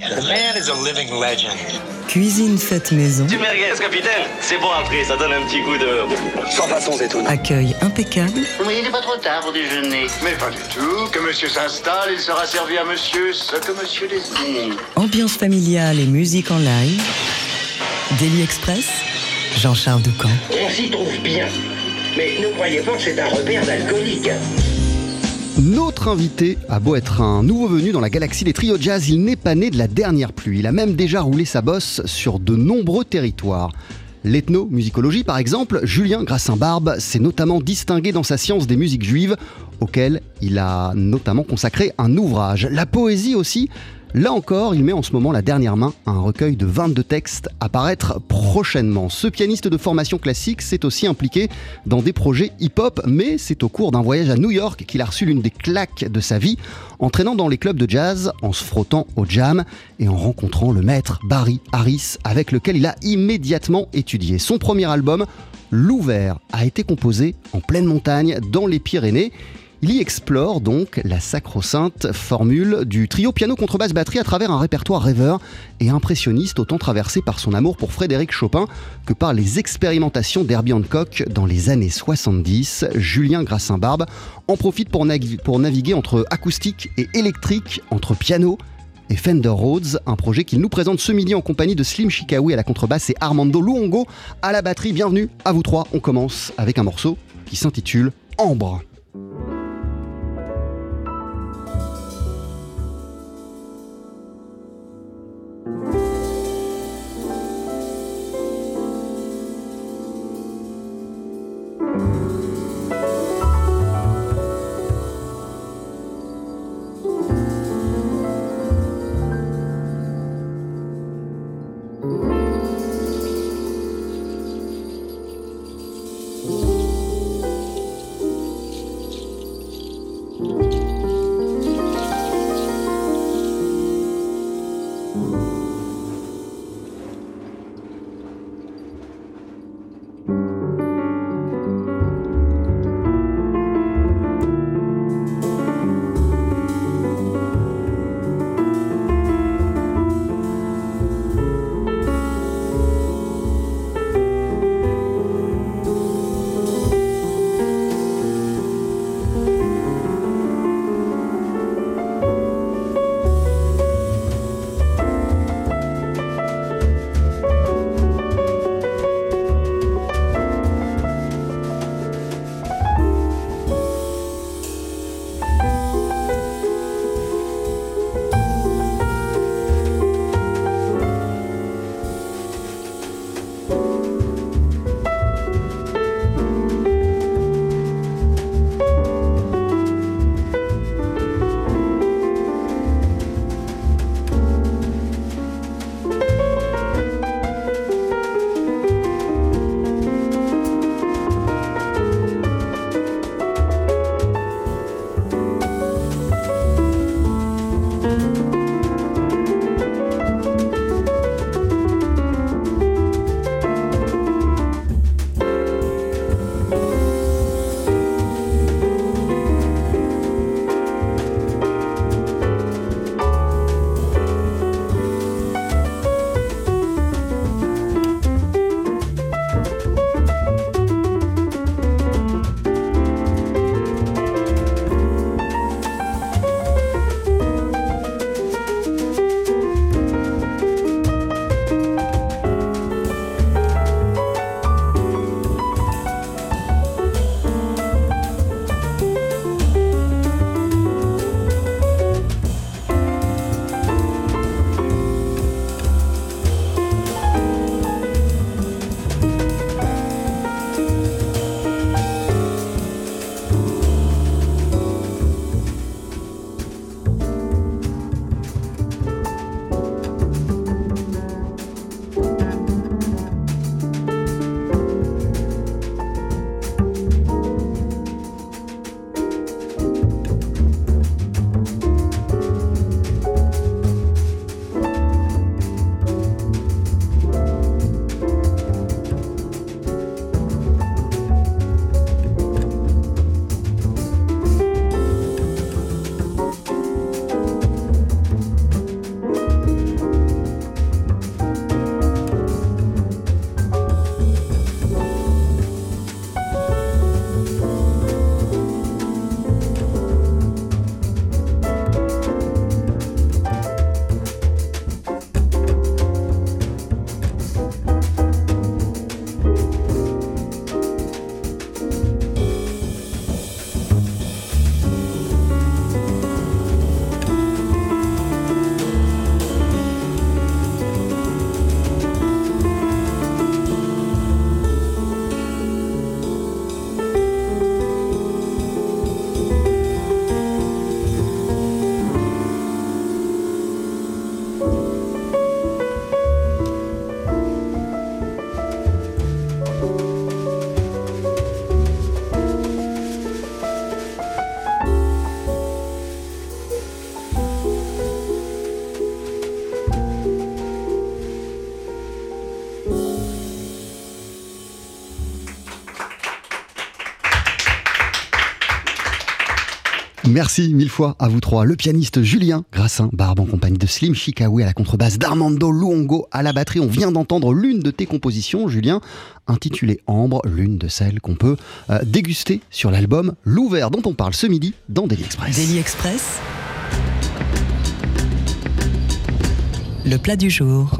The man is a living legend. Cuisine faite maison. Du merguez, capitaine C'est bon après, ça donne un petit coup de... Sans façon étonnante. Accueil impeccable. Oui, il n'est pas trop tard pour déjeuner. Mais pas du tout. Que monsieur s'installe, il sera servi à monsieur ce que monsieur désire. Ambiance familiale et musique en live. Daily Express. Jean-Charles Ducamp. On s'y trouve bien. Mais ne croyez pas que c'est un repère d'alcoolique. Notre invité a beau être un nouveau venu dans la galaxie des trios jazz, il n'est pas né de la dernière pluie. Il a même déjà roulé sa bosse sur de nombreux territoires. L'ethnomusicologie, par exemple, Julien Grassin-Barbe s'est notamment distingué dans sa science des musiques juives, auquel il a notamment consacré un ouvrage. La poésie aussi, Là encore, il met en ce moment la dernière main à un recueil de 22 textes à paraître prochainement. Ce pianiste de formation classique s'est aussi impliqué dans des projets hip-hop, mais c'est au cours d'un voyage à New York qu'il a reçu l'une des claques de sa vie, entraînant dans les clubs de jazz, en se frottant au jam et en rencontrant le maître Barry Harris, avec lequel il a immédiatement étudié. Son premier album, L'Ouvert, a été composé en pleine montagne dans les Pyrénées. Il y explore donc la sacro-sainte formule du trio piano contrebasse batterie à travers un répertoire rêveur et impressionniste autant traversé par son amour pour Frédéric Chopin que par les expérimentations d'Herbie Hancock dans les années 70. Julien Grassin-Barbe en profite pour, naviguer entre acoustique et électrique, entre piano et Fender Rhodes, un projet qu'il nous présente ce midi en compagnie de Slim Chikawi à la contrebasse et Armando Luongo à la batterie. Bienvenue à vous trois. On commence avec un morceau qui s'intitule Ambre. Merci mille fois à vous trois. Le pianiste Julien Grassin, barbe en compagnie de Slim Chikawi à la contrebasse, d'Armando Luongo à la batterie. On vient d'entendre l'une de tes compositions, Julien, intitulée Ambre, l'une de celles qu'on peut euh, déguster sur l'album L'Ouvert, dont on parle ce midi dans Daily Express. Daily Express. Le plat du jour.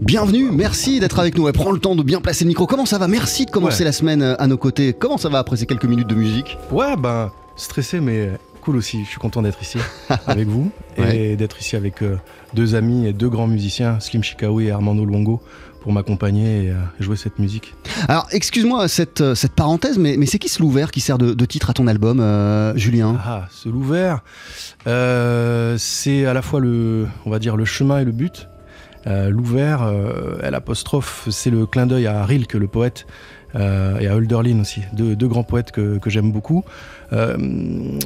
Bienvenue, merci d'être avec nous. Et prends le temps de bien placer le micro. Comment ça va? Merci de commencer Ouais. la semaine euh, à nos côtés. Comment ça va après ces quelques minutes de musique? Ouais, ben, stressé, mais cool aussi. Je suis content d'être ici avec vous et Ouais. d'être ici avec euh, deux amis et deux grands musiciens, Slim Chikawi et Armando Luongo, pour m'accompagner et euh, jouer cette musique. Alors, excuse-moi cette, euh, cette parenthèse, mais, mais c'est qui ce L'Ouvert qui sert de, de titre à ton album, euh, Julien? Ah, ce Louvert, c'est à la fois le, on va dire, le chemin et le but. Louvert, l'apostrophe, c'est le clin d'œil à Rilke, le poète, et à Hölderlin aussi, deux, deux grands poètes que, que j'aime beaucoup. Euh,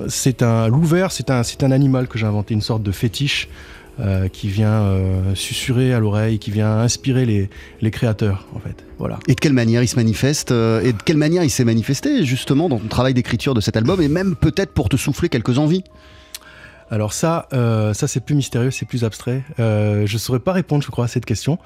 c'est un Louvert, c'est un, c'est un animal que j'ai inventé, une sorte de fétiche euh, qui vient euh, susurrer à l'oreille, qui vient inspirer les, les créateurs, en fait. Voilà. Et de quelle manière il se manifeste euh, Et de quelle manière il s'est manifesté justement dans ton travail d'écriture de cet album Et même peut-être pour te souffler quelques envies? Alors ça, ça c'est plus mystérieux, c'est plus abstrait. Je saurais pas répondre, je crois, à cette question.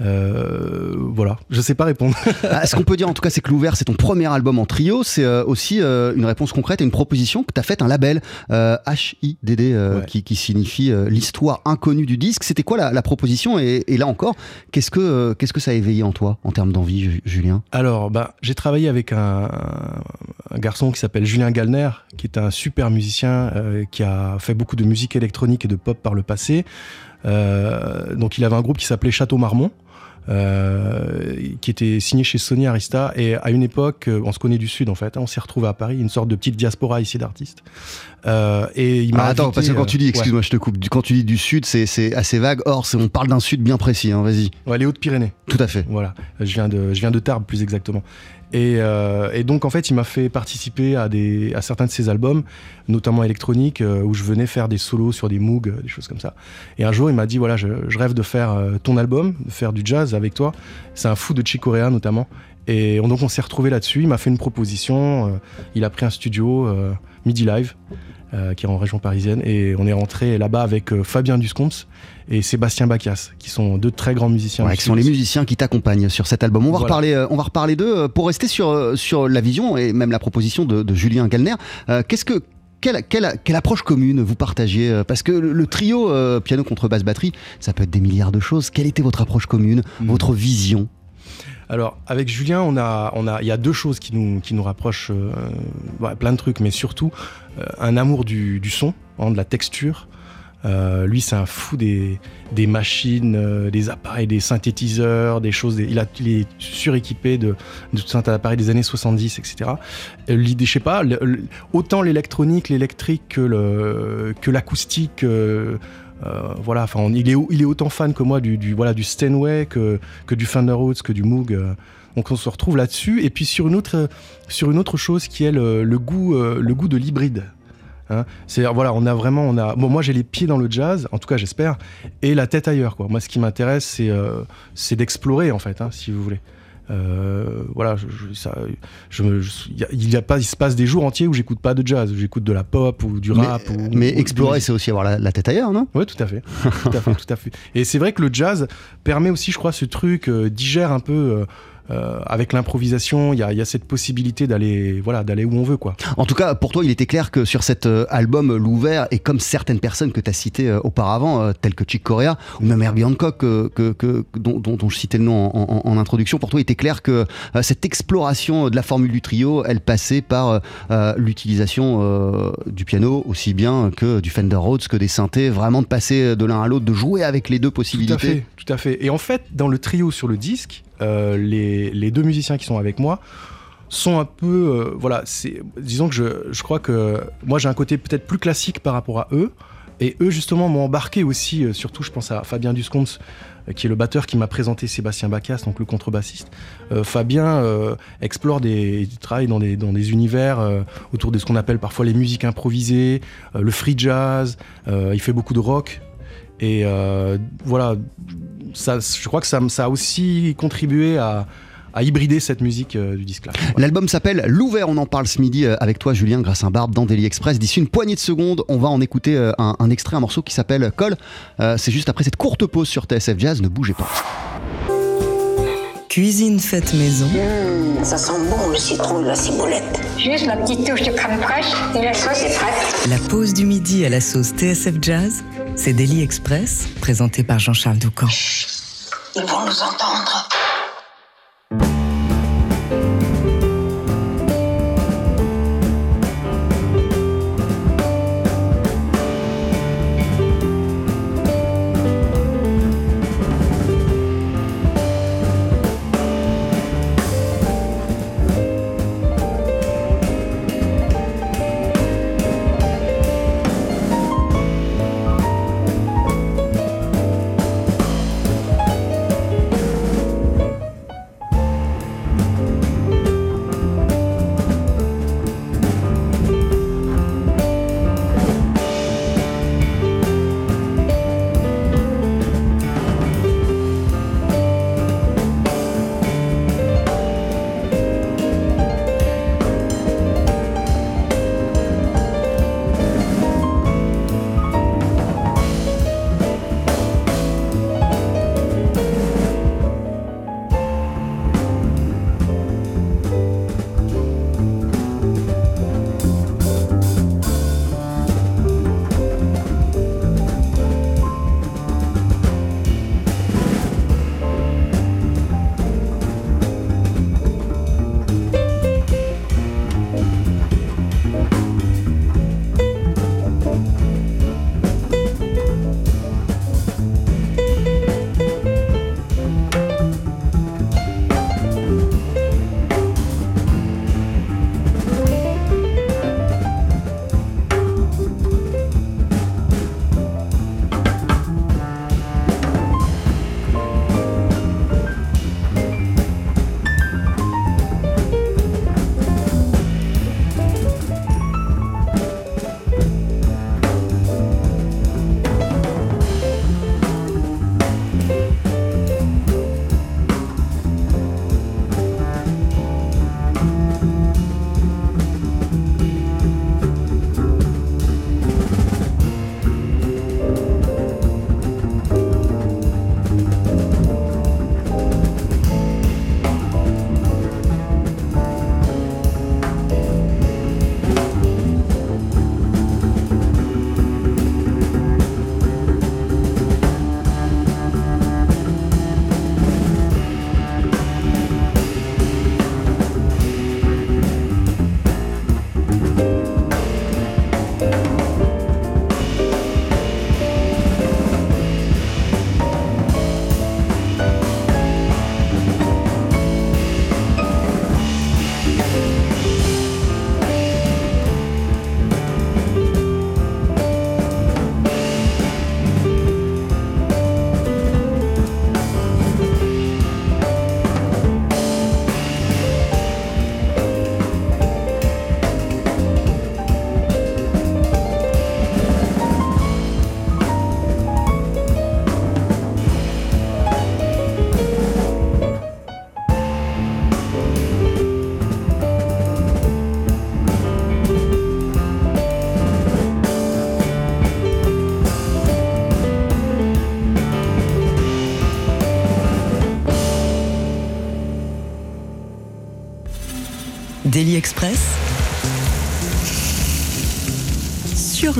Euh, voilà, je sais pas répondre. Ah, Ce qu'on peut dire en tout cas, c'est que L'Ouvert, c'est ton premier album en trio. C'est euh, aussi euh, une réponse concrète et une proposition que tu as faite, un label HIDD euh, Ouais. qui, qui signifie l'histoire inconnue du disque. C'était quoi la, la proposition et, et là encore, qu'est-ce que, qu'est-ce que ça a éveillé en toi en termes d'envie, Ju- Julien? Alors, bah, j'ai travaillé avec un, un garçon qui s'appelle Julien Gallner, qui est un super musicien, qui a fait beaucoup de musique électronique et de pop par le passé. Donc, il avait un groupe qui s'appelait Château Marmont. Euh, qui était signé chez Sony Arista et à une époque euh, on se connaît du sud en fait hein, on s'est retrouvé à Paris une sorte de petite diaspora ici d'artistes Euh, et il m'a Ah, Attends, parce que quand tu dis, ouais. excuse-moi, je te coupe, quand tu dis du sud, c'est, assez vague. Or, on parle d'un sud bien précis, hein, vas-y. ouais, les Hautes-Pyrénées Tout à fait. Voilà, je viens de, je viens de Tarbes plus exactement. Et, euh, et donc en fait, il m'a fait participer à, des, à certains de ses albums, notamment électroniques, euh, où je venais faire des solos sur des Moog, des choses comme ça. Et un jour, il m'a dit voilà, je, je rêve de faire euh, ton album, de faire du jazz avec toi. C'est un fou de Chick Corea notamment. Et on- donc on s'est retrouvé là-dessus. Il m'a fait une proposition. euh, il a pris un studio euh, Midi Live. euh, qui est en région parisienne et on est rentré là-bas avec euh, Fabien Duscomps et Sébastien Bacchias qui sont deux très grands musiciens Ouais, qui sont les musiciens qui t'accompagnent sur cet album. On va Voilà. reparler, euh, on va reparler d'eux. Pour rester sur, sur la vision et même la proposition de, de Julien Gallner, euh, qu'est-ce que. Quelle, quelle- quelle approche commune vous partagez Parce que le, trio piano, contrebasse, batterie, ça peut être des milliards de choses. Quelle était votre approche commune, Mhm. votre vision Alors, avec Julien, on a, on il y a deux choses qui nous, rapprochent, euh, plein de trucs, mais surtout euh, un amour du, son, hein, de la texture. Euh, lui, c'est un fou des, machines, des appareils, des synthétiseurs, des choses. il, est suréquipé de, de tout un tas d'appareils des années 70, etc. L'idée, je sais pas, autant l'électronique, l'électrique que le- que l'acoustique. Euh, voilà, enfin, il est, il est autant fan que moi du, du voilà du Steinway que que du Thunder Roads, que du Moog. euh. donc on se retrouve là-dessus. Et puis sur une autre, euh, sur une autre chose qui est le, goût, le goût de l'hybride. Hein. C'est voilà, on a vraiment, on a. Bon, moi j'ai les pieds dans le jazz, en tout cas j'espère, et la tête ailleurs. Quoi. Moi, ce qui m'intéresse, c'est c'est d'explorer en fait, hein, si vous voulez. Euh, voilà, je, je- ça, je me, je- il y a- il y a pas, il se passe des jours entiers où j'écoute pas de jazz, où j'écoute de la pop ou du Mais, rap. ou- mais ou explorer, c'est aussi avoir la, la tête ailleurs, non? Oui, tout à fait. tout à fait, tout à fait. Et c'est vrai que le jazz permet aussi, je crois, ce truc, euh, digère un peu euh, euh, avec l'improvisation. Il y a, il y a cette possibilité d'aller, voilà, d'aller où on veut, quoi. En tout cas, pour toi, il était clair que sur cet euh, album, L'Ouvert, et comme certaines personnes que tu as citées euh, auparavant, euh, telles que Chick Corea, ou même Herbie Hancock, euh, que, que- dont, dont- dont je citais le nom en, en- en introduction, pour toi, il était clair que euh, cette exploration de la formule du trio, elle passait par euh, euh, l'utilisation euh, du piano, aussi bien que du Fender Rhodes, que des synthés, vraiment de passer de l'un à l'autre, de jouer avec les deux Tout possibilités. à fait, tout à fait. Et en fait, dans le trio sur le disque, euh, les, les deux musiciens qui sont avec moi sont un peu, euh, voilà, disons que je, je crois que moi j'ai un côté peut-être plus classique par rapport à eux, et eux justement m'ont embarqué aussi, euh, surtout je pense à Fabien Duscomps, euh, qui est le batteur qui m'a présenté Sébastien Bacchas, donc le contrebassiste. Euh, Fabien euh, explore des, il travaille dans des, dans des univers euh, autour de ce qu'on appelle parfois les musiques improvisées, euh, le free jazz, euh, il fait beaucoup de rock, et euh, voilà, ça, je crois que ça, ça a aussi contribué à, hybrider cette musique euh, du disque là. L'album s'appelle L'Ouvert, on en parle ce midi euh, avec toi Julien Grassin Barbe dans Daily Express. D'ici une poignée de secondes, on va en écouter euh, un, un extrait, un morceau qui s'appelle Col. Euh, C'est juste après cette courte pause sur TSF Jazz, ne bougez pas. Cuisine faite maison, Ça sent bon le citron de la ciboulette. Juste la petite touche de crème fraîche et la sauce est prête. la pause du midi à la sauce TSF Jazz, c'est Daily Express, présenté par Jean-Charles Doucan. Ils vont nous entendre.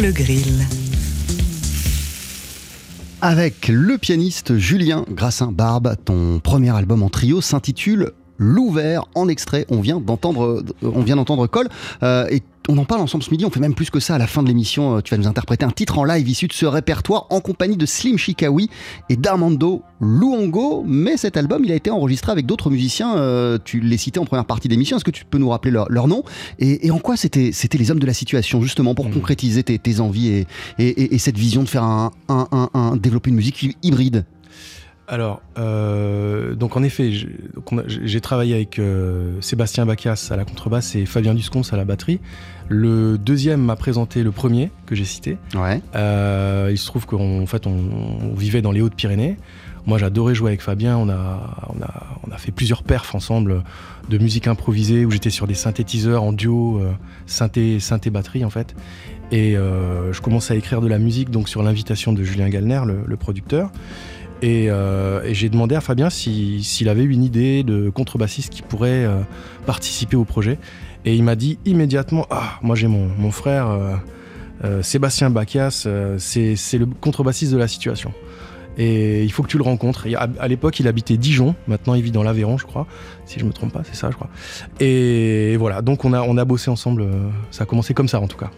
Le grill. Avec le pianiste Julien Grassin Barbe, ton premier album en trio s'intitule L'ouvert en extrait. On vient d'entendre, on vient d'entendre Cole euh, et on en parle ensemble ce midi. On fait même plus que ça à la fin de l'émission. euh, Tu vas nous interpréter un titre en live issu de ce répertoire en compagnie de Slim Chikawi et d'Armando Luongo. Mais cet album, il a été enregistré avec d'autres musiciens. euh, tu les citais en première partie d'émission. Est-ce que tu peux nous rappeler leur, leur nom? Et, et en quoi c'était, c'était les hommes de la situation justement pour concrétiser tes, tes envies et, et- et- et cette vision de faire un, un- un- un- développer une musique hybride? Alors, euh, donc en effet, j'ai- travaillé avec euh, Sébastien Bacchias à la contrebasse et Fabien Duscons à la batterie. Le deuxième m'a présenté le premier que j'ai cité. Ouais. Euh, il se trouve qu'en fait, on, on vivait dans les Hautes-Pyrénées. Moi, j'adorais jouer avec Fabien. On a, on, a, on a fait plusieurs perfs ensemble de musique improvisée où j'étais sur des synthétiseurs en duo, synthé, synthé batterie en fait. Et je commence à écrire de la musique donc sur l'invitation de Julien Gallner, le, le producteur. Et, euh, et j'ai demandé à Fabien si- s'il avait une idée de contrebassiste qui pourrait euh, participer au projet. Et il m'a dit immédiatement Ah, moi j'ai mon, mon frère euh, Sébastien Bacchias, c'est le contrebassiste de la situation. Et il faut que tu le rencontres. À, à l'époque, il habitait Dijon. Maintenant, il vit dans l'Aveyron, je crois. Si je me trompe pas, c'est ça, je crois. Et voilà. Donc, on a, on a bossé ensemble. Ça a commencé comme ça, en tout cas.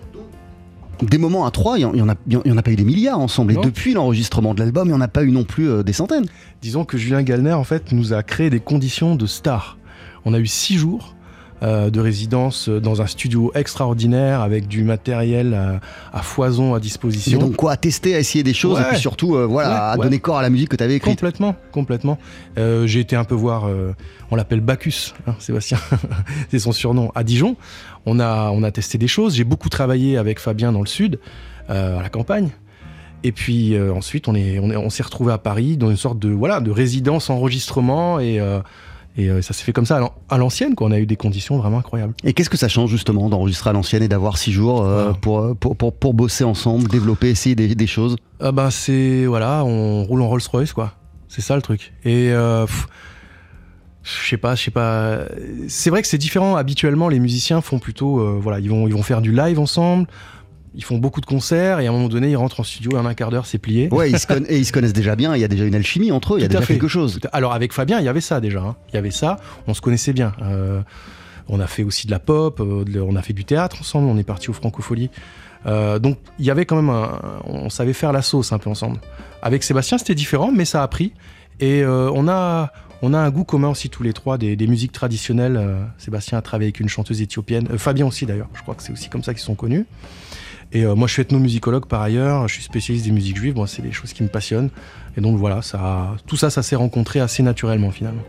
Des moments à trois, il y en- en a- en pas eu des milliards ensemble. Non. Et depuis l'enregistrement de l'album, il n'y en a pas eu non plus euh, des centaines. Disons que Julien Gallner, en fait, nous a créé des conditions de star. On a eu six jours euh, de résidence dans un studio extraordinaire avec du matériel à, à foison à Et disposition. donc quoi, à tester, à essayer des choses, Ouais. et puis surtout, euh, voilà, Ouais, à ouais. donner corps à la musique que tu avais écrite. Complètement, complètement. Euh, j'ai été un peu voir, euh, on l'appelle Bacchus, hein, Sébastien, c'est son surnom, à Dijon. On a, on a testé des choses. J'ai beaucoup travaillé avec Fabien dans le sud, euh, à la campagne. Et puis euh, ensuite, on est, on est- on s'est retrouvé à Paris dans une sorte de, voilà, de résidence enregistrement et, euh, et euh, ça s'est fait comme ça à l'an- à l'ancienne. quoi. On a eu des conditions vraiment incroyables. Et qu'est-ce que ça change justement d'enregistrer à l'ancienne et d'avoir six jours euh, Ah. pour, euh, pour, pour, pour bosser ensemble, développer, essayer des, des choses? Ah bah c'est voilà, on roule en Rolls Royce quoi. C'est ça le truc. Et euh, pff, je sais pas, je sais pas. C'est vrai que c'est différent. Habituellement, les musiciens font plutôt euh, voilà, ils vont ils vont faire du live ensemble. Ils font beaucoup de concerts et à un moment donné, ils rentrent en studio et en un quart d'heure, c'est plié. Ouais, ils se, conna- et ils se connaissent déjà bien, il y a déjà une alchimie entre eux, il y a déjà fait. quelque chose. À- Alors avec Fabien, il y avait ça déjà. hein. Il y avait ça. On se connaissait bien. Euh, on a fait aussi de la pop. euh, de- on a fait du théâtre ensemble. On est parti au Francofolie. Donc il y avait quand même un, on savait faire la sauce un peu ensemble. Avec Sébastien, c'était différent, mais ça a pris. Et on a on a un goût commun aussi tous les trois des, musiques traditionnelles. Euh, Sébastien a travaillé avec une chanteuse éthiopienne. Euh, Fabien aussi d'ailleurs. Je crois que c'est aussi comme ça qu'ils sont connus. Et euh, moi, je suis ethnomusicologue par ailleurs. Je suis spécialiste des musiques juives. Moi, c'est des choses qui me passionnent. Et donc voilà, tout ça, ça s'est rencontré assez naturellement finalement.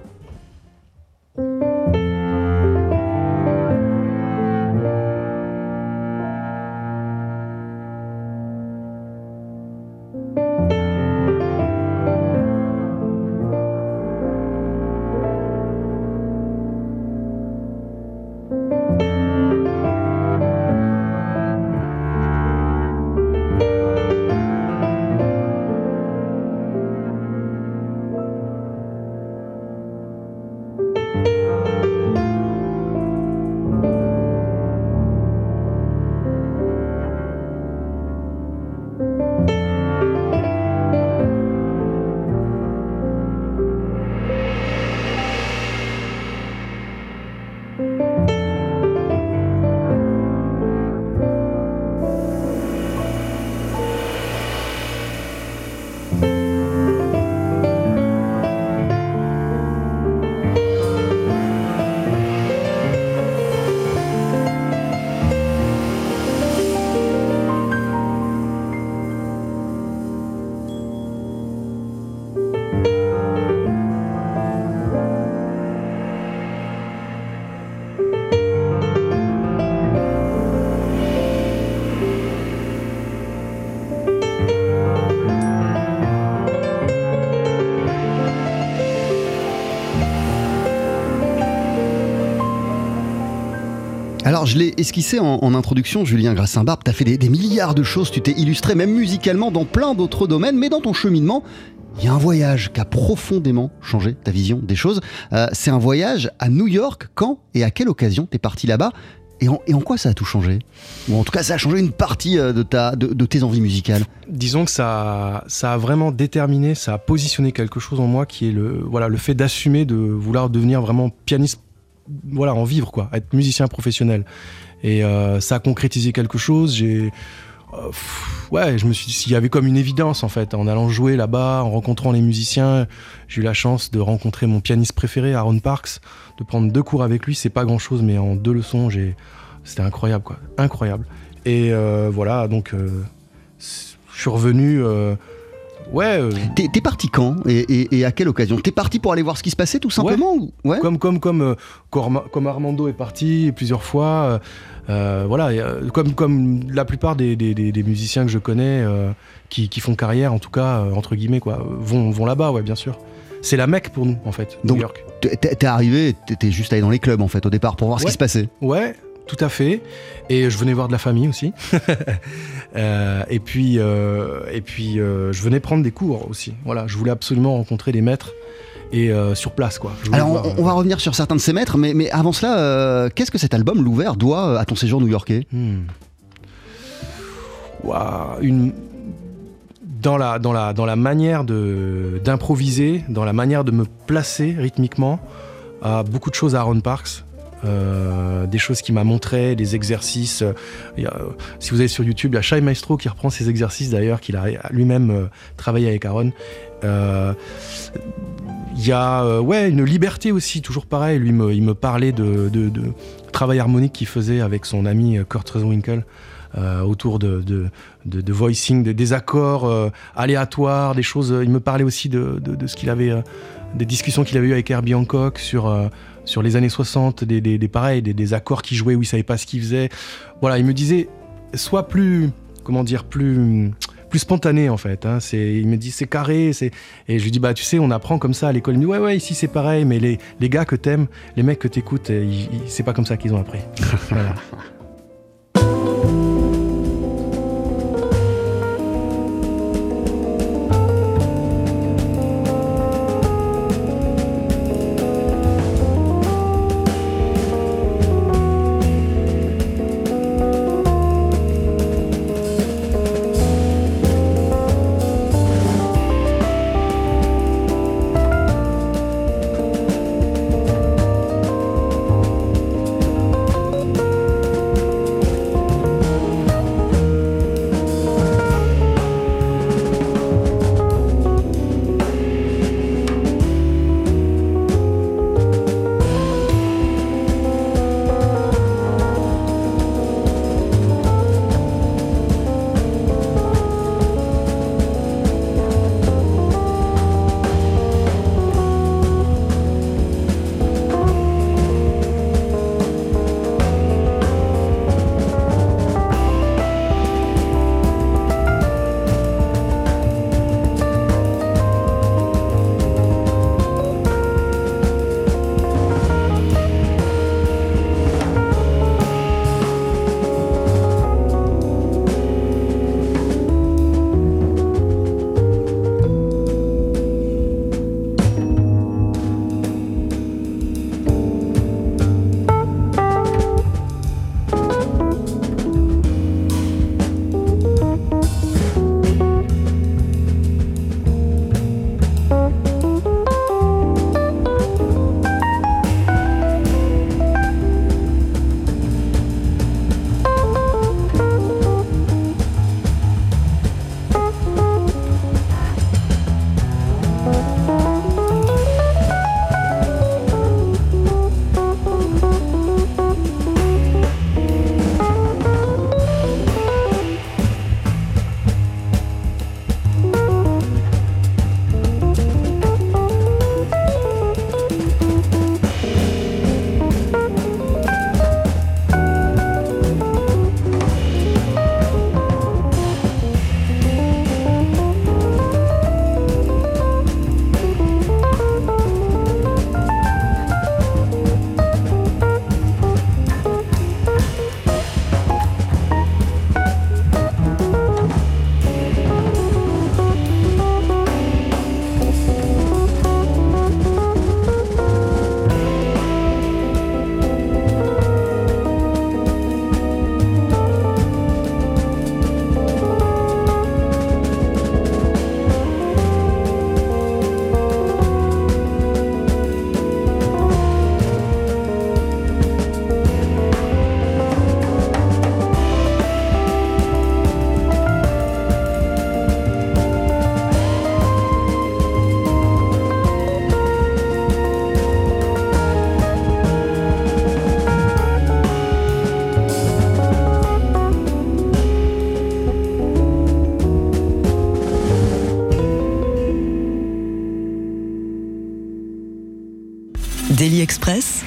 Alors, je l'ai esquissé en, introduction, Julien Grassin-Barbe. Tu as fait des, milliards de choses, tu t'es illustré même musicalement dans plein d'autres domaines, mais dans ton cheminement, il y a un voyage qui a profondément changé ta vision des choses. Euh, c'est un voyage à New York. Quand et à quelle occasion t'es parti là-bas et en, quoi ça a tout changé? Ou en tout cas, ça a changé une partie euh, de, ta, de tes envies musicales? Disons que ça, ça a vraiment déterminé, ça a positionné quelque chose en moi qui est le, voilà, le fait d'assumer de vouloir devenir vraiment pianiste, voilà, en vivre quoi, être musicien professionnel. Et euh, ça a concrétisé quelque chose. J'ai, euh, ouais, je me suis dit, il y avait comme une évidence en fait, en allant jouer là-bas, en rencontrant les musiciens. J'ai eu la chance de rencontrer mon pianiste préféré, Aaron Parks, de prendre deux cours avec lui. C'est pas grand-chose, mais en deux leçons, j'ai, c'était incroyable quoi, incroyable. Et euh, voilà, donc je suis revenu. Ouais. euh, T'es parti quand et, et- et à quelle occasion? T'es parti pour aller voir ce qui se passait tout simplement ou- Ouais? Comme, comme, comme, euh, comme, comme Armando est parti plusieurs fois, euh, voilà, comme, comme la plupart des, des- des- des musiciens que je connais qui, qui font carrière, en tout cas, entre guillemets, quoi, vont, vont là-bas, ouais, bien sûr. C'est la Mecque pour nous, en fait, Donc- New York. T'es arrivé, t'étais juste allé dans les clubs en fait au départ pour voir ce qui se passait. Ouais, tout à fait. Et je venais voir de la famille aussi. Euh, et puis, euh, et puis euh, je venais prendre des cours aussi. Voilà, je voulais absolument rencontrer des maîtres et euh, sur place, quoi. Alors voir, on, on va revenir sur certains de ces maîtres, mais, mais avant cela, euh, qu'est-ce que cet album, L'Ouvert, doit à ton séjour new-yorkais? Hmm. Une dans la dans la dans la manière de d'improviser, dans la manière de me placer rythmiquement, à beaucoup de choses à Aaron Parks. Euh, des choses qu'il m'a montré, des exercices. si vous allez sur YouTube, il y a Shai Maestro qui reprend ces exercices d'ailleurs, qu'il a lui-même euh, travaillé avec Aaron. Euh, il y a ouais, une liberté aussi, toujours pareil. Lui, il me parlait de, travail harmonique qu'il faisait avec son ami Kurt Rosenwinkel autour de, de, de, de voicing, de- des accords aléatoires, des choses. Il me parlait aussi de, ce qu'il avait, des discussions qu'il avait eues avec Herbie Hancock sur, sur les années 60, des, des, des pareils, des, des accords qu'il jouait où il savait pas ce qu'il faisait. Voilà, il me disait, sois plus, comment dire, plus plus spontané en fait. hein. C'est, il me dit c'est carré, c'est et je lui dis bah tu sais on apprend comme ça à l'école. Il me dit ouais ouais ici c'est pareil, mais les, les gars que t'aimes, les mecs que t'écoutes, ils- ils- c'est pas comme ça qu'ils ont appris. Voilà. Express,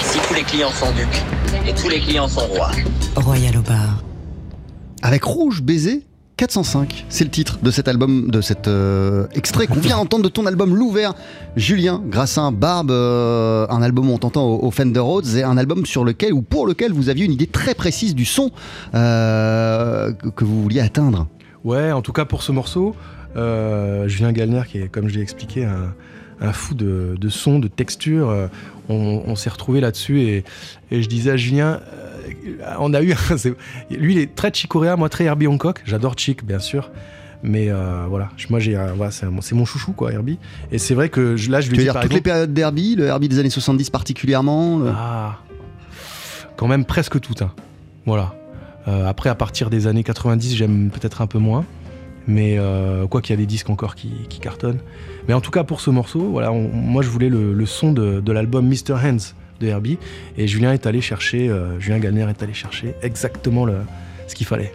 Ici, tous les clients sont ducs et tous les clients sont rois. Royal au bar. Avec Rouge Baiser 405, c'est le titre de cet album, de cet euh, extrait qu'on vient d'entendre de ton album L'Ouvert. Julien Grassin Barbe, euh, un album où on t'entend au, au Fender Rhodes et un album sur lequel ou pour lequel vous aviez une idée très précise du son euh, que- que vous vouliez atteindre. Ouais, en tout cas pour ce morceau, euh, Julien Gallner, qui est, comme je l'ai expliqué, un, un fou de, de son, de texture, euh, on, on s'est retrouvé là-dessus et, et je disais à Julien, euh, on a eu, lui il est très chicoréa, moi très Herbie Hancock, j'adore Chic bien sûr, mais euh, voilà, moi j'ai, voilà, c'est, mon chouchou quoi Herbie, et c'est vrai que je- là je lui Tu veux dis dire toutes les périodes d'Herbie, le Herbie des années 70 particulièrement le- ah, quand même presque tout, hein. voilà. Euh, après à partir des années 90 j'aime peut-être un peu moins. Mais euh, quoi qu'il y a des disques encore qui, cartonnent. Mais en tout cas pour ce morceau, voilà, moi je voulais le, son de, l'album Mr. Hands de Herbie. Et Julien est allé chercher, euh, Julien Gallner est allé chercher exactement ce qu'il fallait.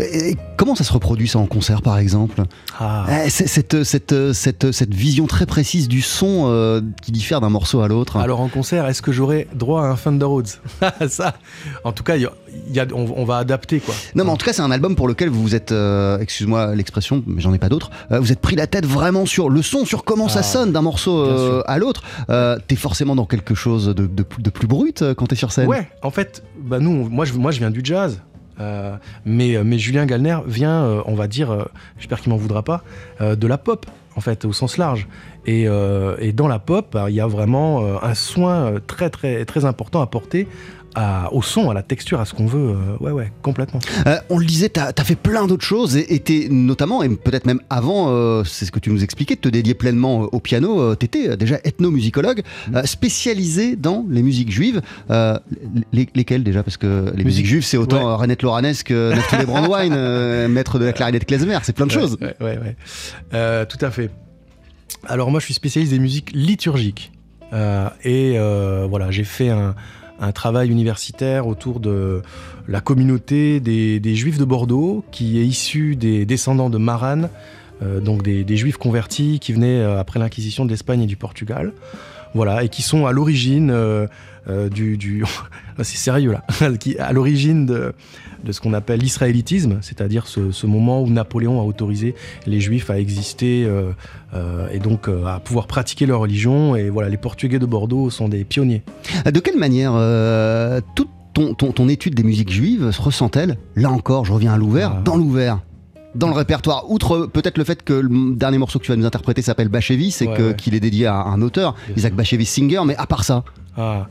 Et comment ça se reproduit ça en concert par exemple? Ah, Eh, c'est- cette, cette, cette, cette vision très précise du son euh, qui diffère d'un morceau à l'autre. alors en concert, est-ce que j'aurai droit à un Thunder Rhodes? Ça, en tout cas, y a- il y a- on, on va adapter quoi. Non, mais en tout cas, c'est un album pour lequel vous vous êtes, euh, excuse-moi l'expression, mais j'en ai pas d'autre, euh, vous êtes pris la tête vraiment sur le son, sur comment ça Ah, sonne d'un morceau euh, à l'autre. T'es forcément dans quelque chose de, de plus- de plus brut quand t'es sur scène? Ouais, en fait, bah nous, moi, je, moi je viens du jazz. Euh, mais, mais Julien Gallner vient, euh, on va dire, euh, j'espère qu'il m'en voudra pas, euh, de la pop, en fait, au sens large. Et, euh, et dans la pop, bah, il y a vraiment euh, un soin euh, très, très, très important à porter à- au son, à la texture, à ce qu'on veut. euh, ouais, ouais, complètement. Euh, on le disait, t'as as fait plein d'autres choses et t'es notamment, et peut-être même avant, euh, c'est ce que tu nous expliquais, de te dédier pleinement au piano. T'étais euh, déjà ethnomusicologue, Mm. spécialisé dans les musiques juives. Les- lesquelles déjà Parce que les musiques juives, c'est autant Ouais. Renette Loranesque que Naftali Brandwine, maître de la clarinette klezmer, c'est plein de choses. Ouais, ouais, ouais. Euh, tout à fait. Alors moi, je suis spécialiste des musiques liturgiques. Euh, et euh, voilà, j'ai fait un, un travail universitaire autour de la communauté des, Juifs de Bordeaux, qui est issue des descendants de Maran, donc des, des Juifs convertis qui venaient euh, après l'Inquisition de l'Espagne et du Portugal. Voilà, et qui sont à l'origine euh, euh, du... du c'est sérieux là, qui, à l'origine de, de ce qu'on appelle l'israélitisme, c'est-à-dire ce, ce moment où Napoléon a autorisé les Juifs à exister euh, euh, et donc euh, à pouvoir pratiquer leur religion. Et voilà, les Portugais de Bordeaux sont des pionniers. Euh, De quelle manière euh, toute ton, ton- ton étude des musiques juives se ressent-elle, là encore, je reviens à l'ouvert, Ah. dans l'ouvert dans le répertoire, outre peut-être le fait que le dernier morceau que tu vas nous interpréter s'appelle Bachevis et Ouais, qu'il est dédié à un auteur, Bien Isaac Bachevis Singer, mais à part ça, Ah,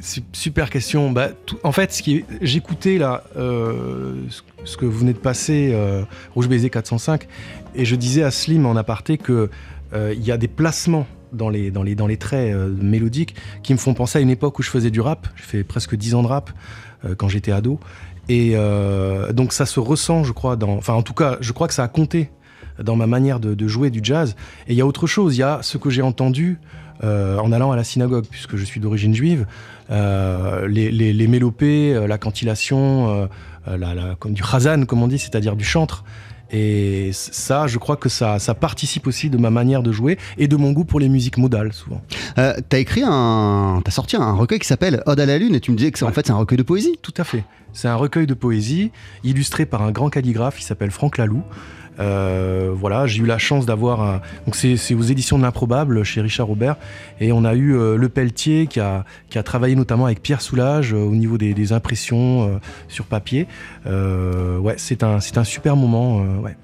su- super question. Bah, tout- en fait, ce qui est- j'écoutais là euh, ce, que vous venez de passer, euh, Rouge Baiser 405, et je disais à Slim en aparté que euh, il y a des placements dans les, dans les, dans les traits euh, mélodiques qui me font penser à une époque où je faisais du rap. J'ai fait presque 10 ans de rap euh, quand j'étais ado. Et euh, donc ça se ressent, je crois. Enfin, en tout cas, je crois que ça a compté dans ma manière de, jouer du jazz. Et il y a autre chose, il y a ce que j'ai entendu euh, en allant à la synagogue, puisque je suis d'origine juive, euh, les, mélopées, la cantillation, la, du chazan, comme on dit, c'est-à-dire du chantre. Et ça, je crois que ça, ça participe aussi de ma manière de jouer et de mon goût pour les musiques modales, souvent. euh, t'as écrit un, t'as sorti un recueil qui s'appelle Ode à la lune et tu me disais que c'est en fait c'est un recueil de poésie. Tout à fait. C'est un recueil de poésie illustré par un grand calligraphe qui s'appelle Franck Laloux. Euh, voilà, j'ai eu la chance d'avoir un... Donc c'est aux éditions de l'improbable chez Richard Robert et on a eu euh, Le Pelletier qui a, qui a travaillé notamment avec Pierre Soulages euh, au niveau des, des impressions sur papier. Ouais, c'est un, c'est un super moment. ouais.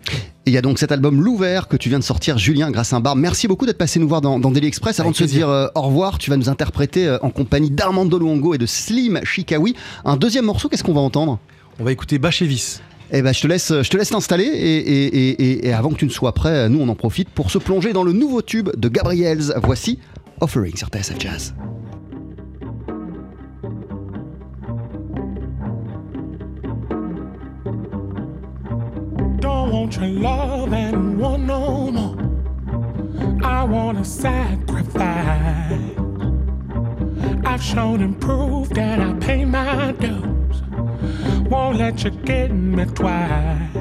Et il y a donc cet album L'Ouvert que tu viens de sortir, Julien Grassin Bar. Merci beaucoup d'être passé nous voir dans, dans Daily Express. Avant Avec de se dire euh, au revoir, tu vas nous interpréter euh, en compagnie d'Armando Luongo et de Slim Chikawi un deuxième morceau. Qu'est-ce qu'on va entendre? On va écouter Bachevis. Eh ben, je te laisse, je laisse t'installer et, et- et- avant que tu ne sois prêt, nous on en profite pour se plonger dans le nouveau tube de Gabriels. Voici Offering sur TSF Jazz. Don't want your love and want no more. I want to sacrifice. I've shown and proved that I pay my dues. won't let you get me twice.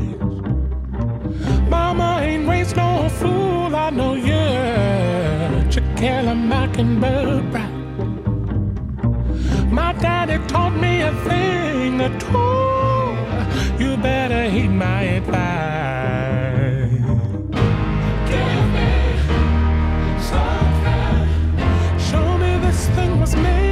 Mama ain't raised no fool, I know you're Chiquilla Mockingbird Brown. My daddy taught me a thing or two. You better heed my advice. Give me something. Show me this thing was made.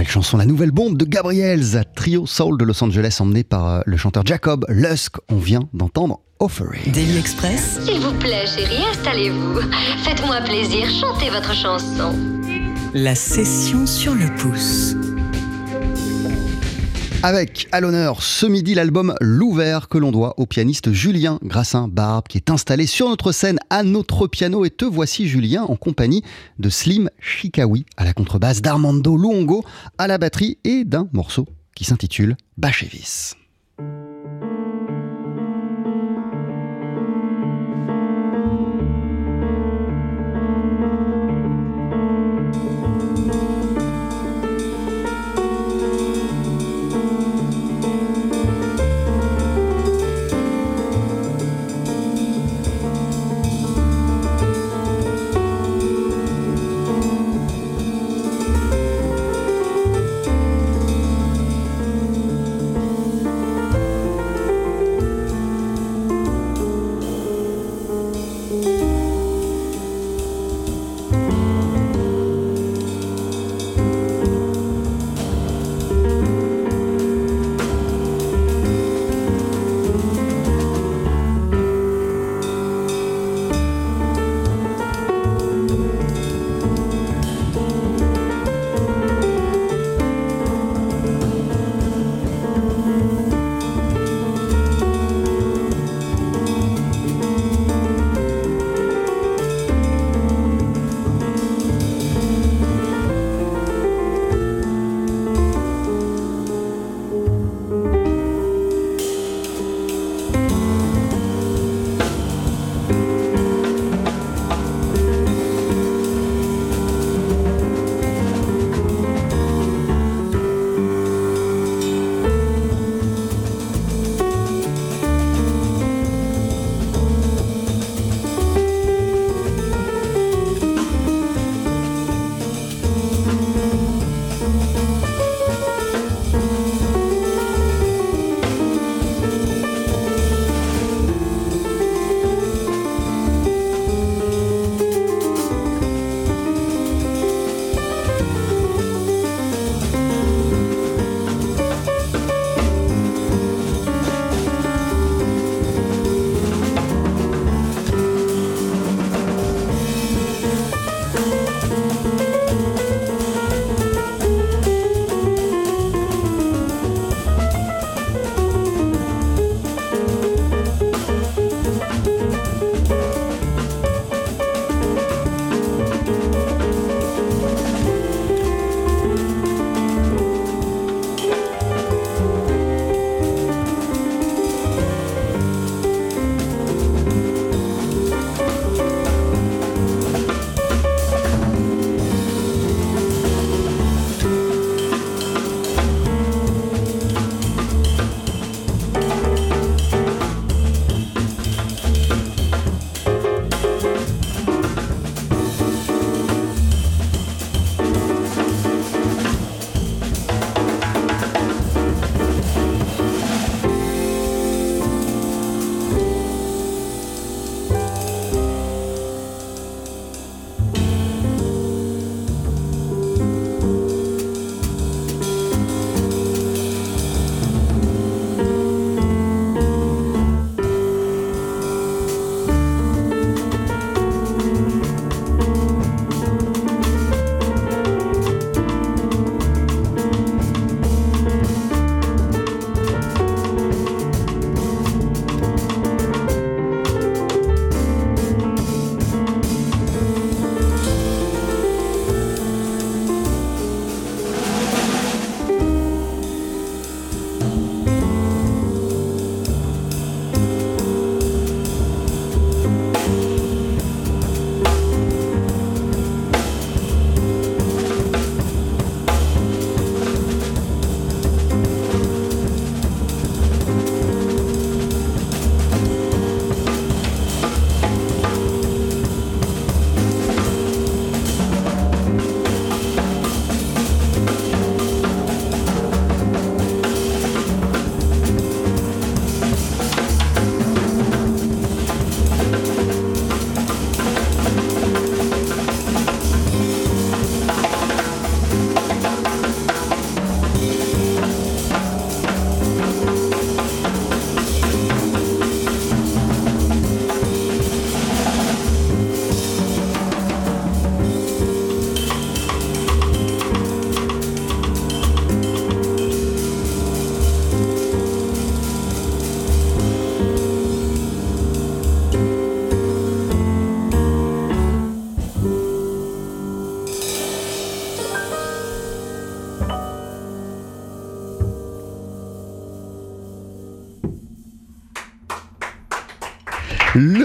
nouvelle chanson, la nouvelle bombe de Gabriels, trio soul de Los Angeles emmené par euh, le chanteur Jacob Lusk. On vient d'entendre Offering. Daily Express. S'il vous plaît, chérie, installez-vous. Faites-moi plaisir, chantez votre chanson. La session sur le pouce. Avec à l'honneur ce midi l'album L'Ouvert que l'on doit au pianiste Julien Grassin-Barbe qui est installé sur notre scène à notre piano et te voici Julien en compagnie de Slim Chikawi à la contrebasse, d'Armando Luongo à la batterie et d'un morceau qui s'intitule Bachevis.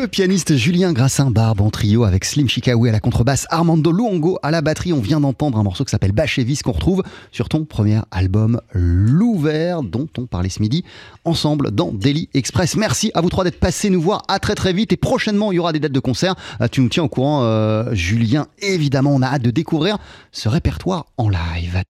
Le pianiste Julien Grassin-Barbe en trio avec Slim Chikawi à la contrebasse, Armando Luongo à la batterie. On vient d'entendre un morceau qui s'appelle Bachevis qu'on retrouve sur ton premier album L'Ouvert dont on parlait ce midi ensemble dans Daily Express. Merci à vous trois d'être passés nous voir. À très très vite et prochainement il y aura des dates de concert. Euh, Tu nous tiens au courant, euh, Julien. Évidemment, on a hâte de découvrir ce répertoire en live.